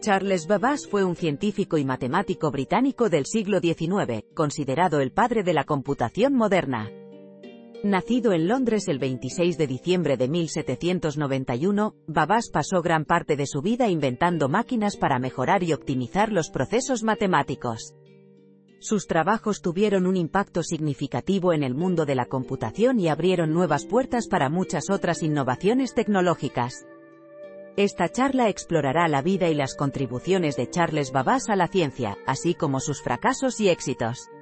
Charles Babbage fue un científico y matemático británico del siglo XIX, considerado el padre de la computación moderna. Nacido en Londres el 26 de diciembre de 1791, Babbage pasó gran parte de su vida inventando máquinas para mejorar y optimizar los procesos matemáticos. Sus trabajos tuvieron un impacto significativo en el mundo de la computación y abrieron nuevas puertas para muchas otras innovaciones tecnológicas. Esta charla explorará la vida y las contribuciones de Charles Babbage a la ciencia, así como sus fracasos y éxitos.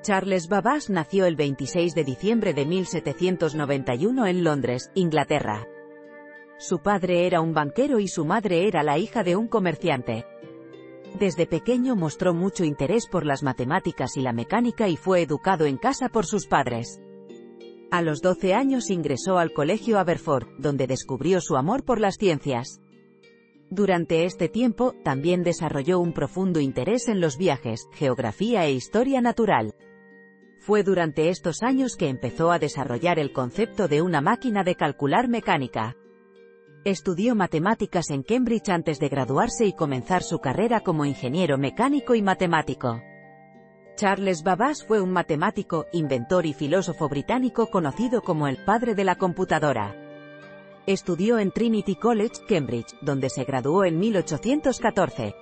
Charles Babbage nació el 26 de diciembre de 1791 en Londres, Inglaterra. Su padre era un banquero y su madre era la hija de un comerciante. Desde pequeño mostró mucho interés por las matemáticas y la mecánica y fue educado en casa por sus padres. A los 12 años ingresó al colegio Aberford, donde descubrió su amor por las ciencias. Durante este tiempo, también desarrolló un profundo interés en los viajes, geografía e historia natural. Fue durante estos años que empezó a desarrollar el concepto de una máquina de calcular mecánica. Estudió matemáticas en Cambridge antes de graduarse y comenzar su carrera como ingeniero mecánico y matemático. Charles Babbage fue un matemático, inventor y filósofo británico conocido como el padre de la computadora. Estudió en Trinity College, Cambridge, donde se graduó en 1814.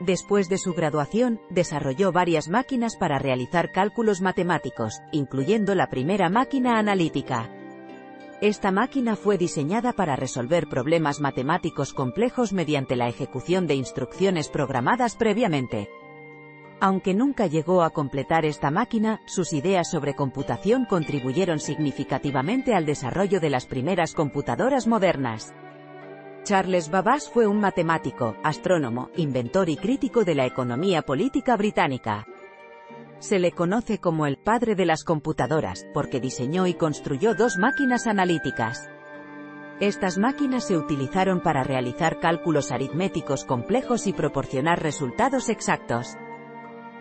Después de su graduación, desarrolló varias máquinas para realizar cálculos matemáticos, incluyendo la primera máquina analítica. Esta máquina fue diseñada para resolver problemas matemáticos complejos mediante la ejecución de instrucciones programadas previamente. Aunque nunca llegó a completar esta máquina, sus ideas sobre computación contribuyeron significativamente al desarrollo de las primeras computadoras modernas. Charles Babbage fue un matemático, astrónomo, inventor y crítico de la economía política británica. Se le conoce como el padre de las computadoras, porque diseñó y construyó dos máquinas analíticas. Estas máquinas se utilizaron para realizar cálculos aritméticos complejos y proporcionar resultados exactos.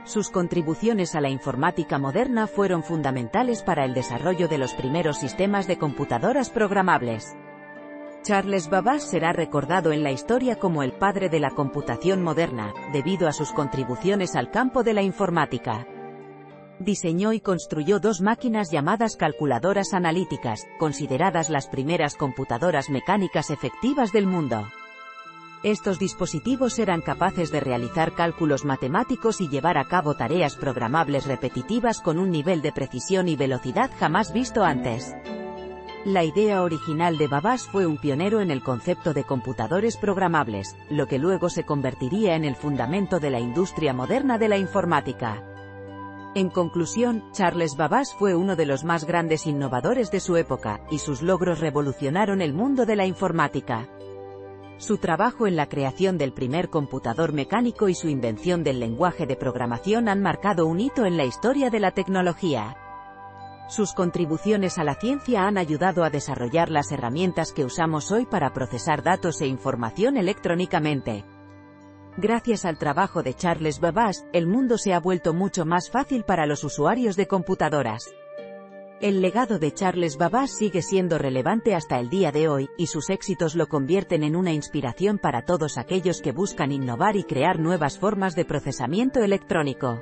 Sus contribuciones a la informática moderna fueron fundamentales para el desarrollo de los primeros sistemas de computadoras programables. Charles Babbage será recordado en la historia como el padre de la computación moderna, debido a sus contribuciones al campo de la informática. Diseñó y construyó dos máquinas llamadas calculadoras analíticas, consideradas las primeras computadoras mecánicas efectivas del mundo. Estos dispositivos eran capaces de realizar cálculos matemáticos y llevar a cabo tareas programables repetitivas con un nivel de precisión y velocidad jamás visto antes. La idea original de Babbage fue un pionero en el concepto de computadores programables, lo que luego se convertiría en el fundamento de la industria moderna de la informática. En conclusión, Charles Babbage fue uno de los más grandes innovadores de su época, y sus logros revolucionaron el mundo de la informática. Su trabajo en la creación del primer computador mecánico y su invención del lenguaje de programación han marcado un hito en la historia de la tecnología. Sus contribuciones a la ciencia han ayudado a desarrollar las herramientas que usamos hoy para procesar datos e información electrónicamente. Gracias al trabajo de Charles Babbage, el mundo se ha vuelto mucho más fácil para los usuarios de computadoras. El legado de Charles Babbage sigue siendo relevante hasta el día de hoy, y sus éxitos lo convierten en una inspiración para todos aquellos que buscan innovar y crear nuevas formas de procesamiento electrónico.